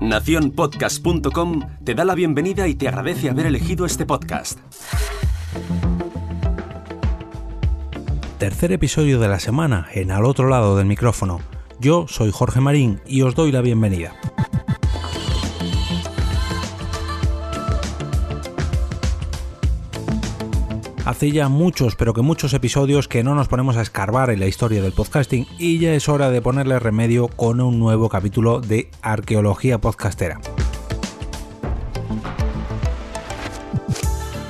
Naciónpodcast.com te da la bienvenida y te agradece haber elegido este podcast. Tercer episodio de la semana en Al otro lado del micrófono. Yo soy Jorge Marín y os doy la bienvenida. Hace ya muchos, pero que muchos episodios que no nos ponemos a escarbar en la historia del podcasting y ya es hora de ponerle remedio con un nuevo capítulo de Arqueología Podcastera.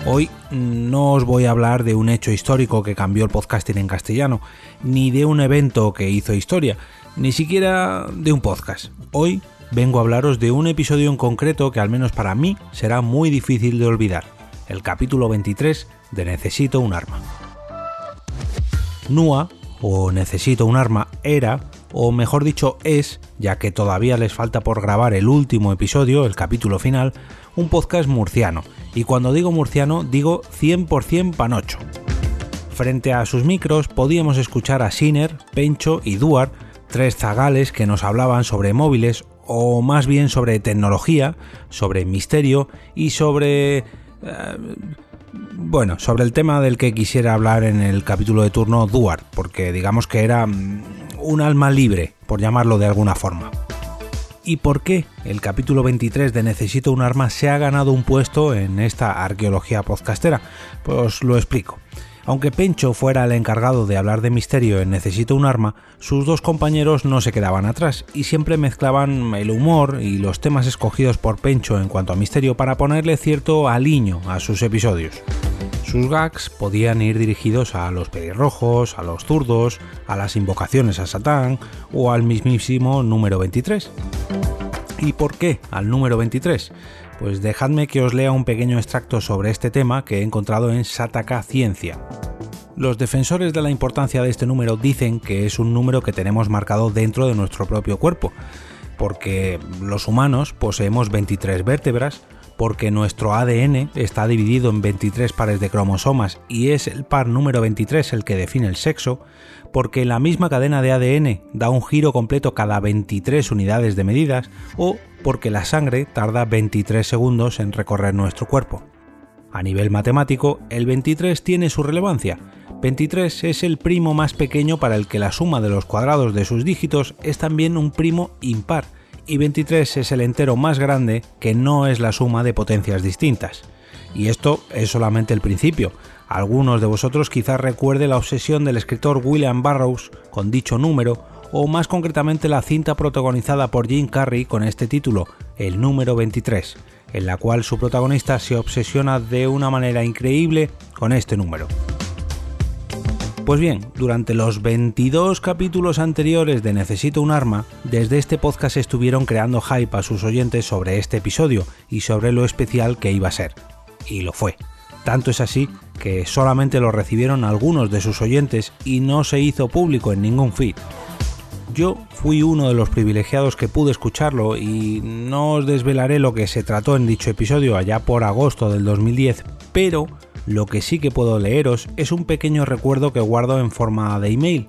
Hoy no os voy a hablar de un hecho histórico que cambió el podcasting en castellano, ni de un evento que hizo historia, ni siquiera de un podcast. Hoy vengo a hablaros de un episodio en concreto que al menos para mí será muy difícil de olvidar, el capítulo 23 de Necesito un arma. NUA, o Necesito un arma, era, o mejor dicho es, ya que todavía les falta por grabar el último episodio, el capítulo final, un podcast murciano. Y cuando digo murciano, digo 100% panocho. Frente a sus micros podíamos escuchar a Siner, Pencho y Duar, tres zagales que nos hablaban sobre móviles, o más bien sobre tecnología, sobre misterio y sobre... Eh, bueno, sobre el tema del que quisiera hablar en el capítulo de turno Duarte, porque digamos que era mm, un alma libre, por llamarlo de alguna forma. ¿Y por qué el capítulo 23 de Necesito un arma se ha ganado un puesto en esta arqueología podcastera? Pues lo explico. Aunque Pencho fuera el encargado de hablar de misterio en Necesito un arma, sus dos compañeros no se quedaban atrás y siempre mezclaban el humor y los temas escogidos por Pencho en cuanto a misterio para ponerle cierto aliño a sus episodios. Sus gags podían ir dirigidos a los pelirrojos, a los zurdos, a las invocaciones a Satán o al mismísimo número 23. ¿Y por qué al número 23? Pues dejadme que os lea un pequeño extracto sobre este tema que he encontrado en Sataka Ciencia. Los defensores de la importancia de este número dicen que es un número que tenemos marcado dentro de nuestro propio cuerpo, porque los humanos poseemos 23 vértebras, porque nuestro ADN está dividido en 23 pares de cromosomas y es el par número 23 el que define el sexo, porque la misma cadena de ADN da un giro completo cada 23 unidades de medidas o porque la sangre tarda 23 segundos en recorrer nuestro cuerpo. A nivel matemático, el 23 tiene su relevancia. 23 es el primo más pequeño para el que la suma de los cuadrados de sus dígitos es también un primo impar, y 23 es el entero más grande que no es la suma de potencias distintas. Y esto es solamente el principio. Algunos de vosotros quizás recuerde la obsesión del escritor William Burroughs con dicho número, o más concretamente la cinta protagonizada por Jim Carrey con este título, El número 23, en la cual su protagonista se obsesiona de una manera increíble con este número. Pues bien, durante los 22 capítulos anteriores de Necesito un arma, desde este podcast estuvieron creando hype a sus oyentes sobre este episodio y sobre lo especial que iba a ser. Y lo fue. Tanto es así que solamente lo recibieron algunos de sus oyentes y no se hizo público en ningún feed. Yo fui uno de los privilegiados que pude escucharlo y no os desvelaré lo que se trató en dicho episodio allá por agosto del 2010, pero lo que sí que puedo leeros es un pequeño recuerdo que guardo en forma de email.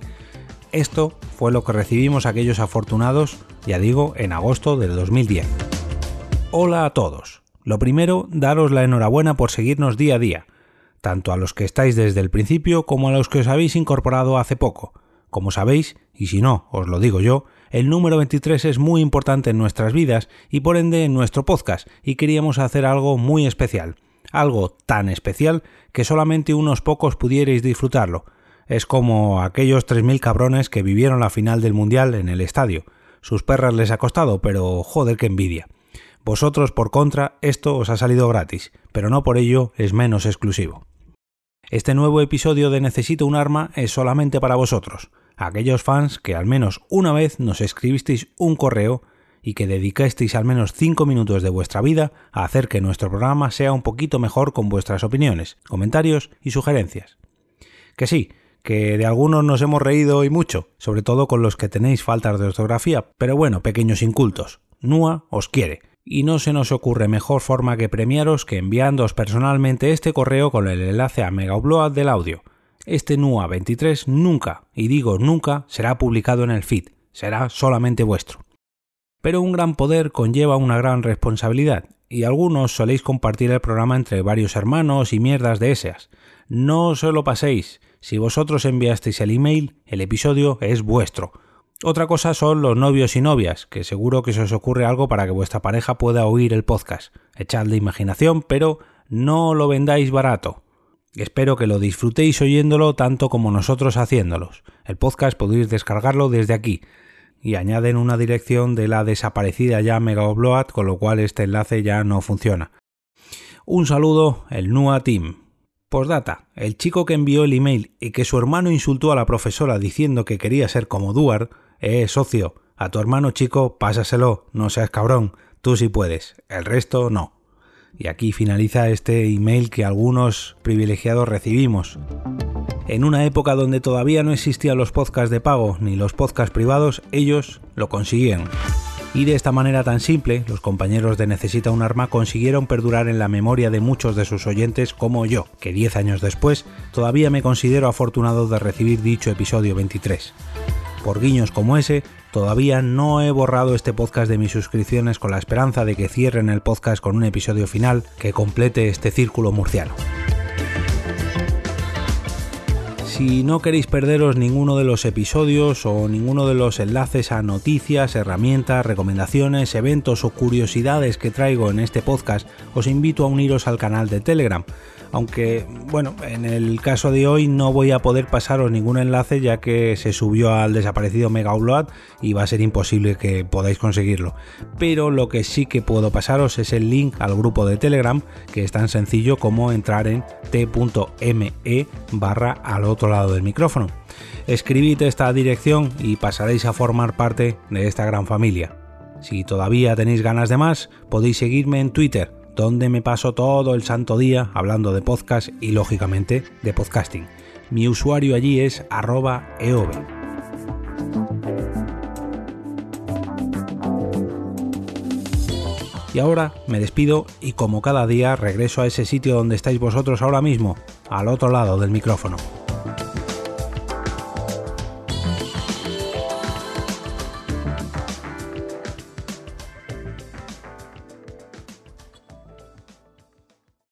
Esto fue lo que recibimos aquellos afortunados, ya digo, en agosto del 2010. Hola a todos. Lo primero, daros la enhorabuena por seguirnos día a día, tanto a los que estáis desde el principio como a los que os habéis incorporado hace poco. Como sabéis, y si no, os lo digo yo, el número 23 es muy importante en nuestras vidas y por ende en nuestro podcast, y queríamos hacer algo muy especial algo tan especial que solamente unos pocos pudierais disfrutarlo. Es como aquellos 3.000 cabrones que vivieron la final del Mundial en el estadio. Sus perras les ha costado, pero joder que envidia. Vosotros, por contra, esto os ha salido gratis, pero no por ello es menos exclusivo. Este nuevo episodio de Necesito un arma es solamente para vosotros, aquellos fans que al menos una vez nos escribisteis un correo y que dedicasteis al menos 5 minutos de vuestra vida a hacer que nuestro programa sea un poquito mejor con vuestras opiniones, comentarios y sugerencias. Que sí, que de algunos nos hemos reído y mucho, sobre todo con los que tenéis faltas de ortografía, pero bueno, pequeños incultos. NUA os quiere, y no se nos ocurre mejor forma que premiaros que enviándoos personalmente este correo con el enlace a Megaupload del audio. Este NUA 23 nunca, y digo nunca, será publicado en el feed, será solamente vuestro. Pero un gran poder conlleva una gran responsabilidad, y algunos soléis compartir el programa entre varios hermanos y mierdas de esas. No se lo paséis. Si vosotros enviasteis el email, el episodio es vuestro. Otra cosa son los novios y novias, que seguro que se os ocurre algo para que vuestra pareja pueda oír el podcast. Echadle imaginación, pero no lo vendáis barato. Espero que lo disfrutéis oyéndolo tanto como nosotros haciéndolos. El podcast podéis descargarlo desde aquí. Y añaden una dirección de la desaparecida ya Mega Upload, con lo cual este enlace ya no funciona. Un saludo, el NUA Team. Postdata, el chico que envió el email y que su hermano insultó a la profesora diciendo que quería ser como Duar, eh, socio, a tu hermano chico pásaselo, no seas cabrón, tú sí puedes, el resto no. Y aquí finaliza este email que algunos privilegiados recibimos. En una época donde todavía no existían los podcasts de pago ni los podcasts privados, ellos lo consiguieron. Y de esta manera tan simple, los compañeros de Necesita un arma consiguieron perdurar en la memoria de muchos de sus oyentes como yo, que 10 años después todavía me considero afortunado de recibir dicho episodio 23. Por guiños como ese, Todavía no he borrado este podcast de mis suscripciones con la esperanza de que cierren el podcast con un episodio final que complete este círculo murciano. Si no queréis perderos ninguno de los episodios o ninguno de los enlaces a noticias, herramientas, recomendaciones, eventos o curiosidades que traigo en este podcast, os invito a uniros al canal de Telegram aunque bueno, en el caso de hoy no voy a poder pasaros ningún enlace ya que se subió al desaparecido Mega Upload y va a ser imposible que podáis conseguirlo. Pero lo que sí que puedo pasaros es el link al grupo de Telegram, que es tan sencillo como entrar en t.me barra al otro lado del micrófono. Escribid esta dirección y pasaréis a formar parte de esta gran familia. Si todavía tenéis ganas de más, podéis seguirme en Twitter donde me paso todo el santo día hablando de podcast y lógicamente de podcasting. Mi usuario allí es arroba. Y ahora me despido y como cada día regreso a ese sitio donde estáis vosotros ahora mismo, al otro lado del micrófono. Thank you.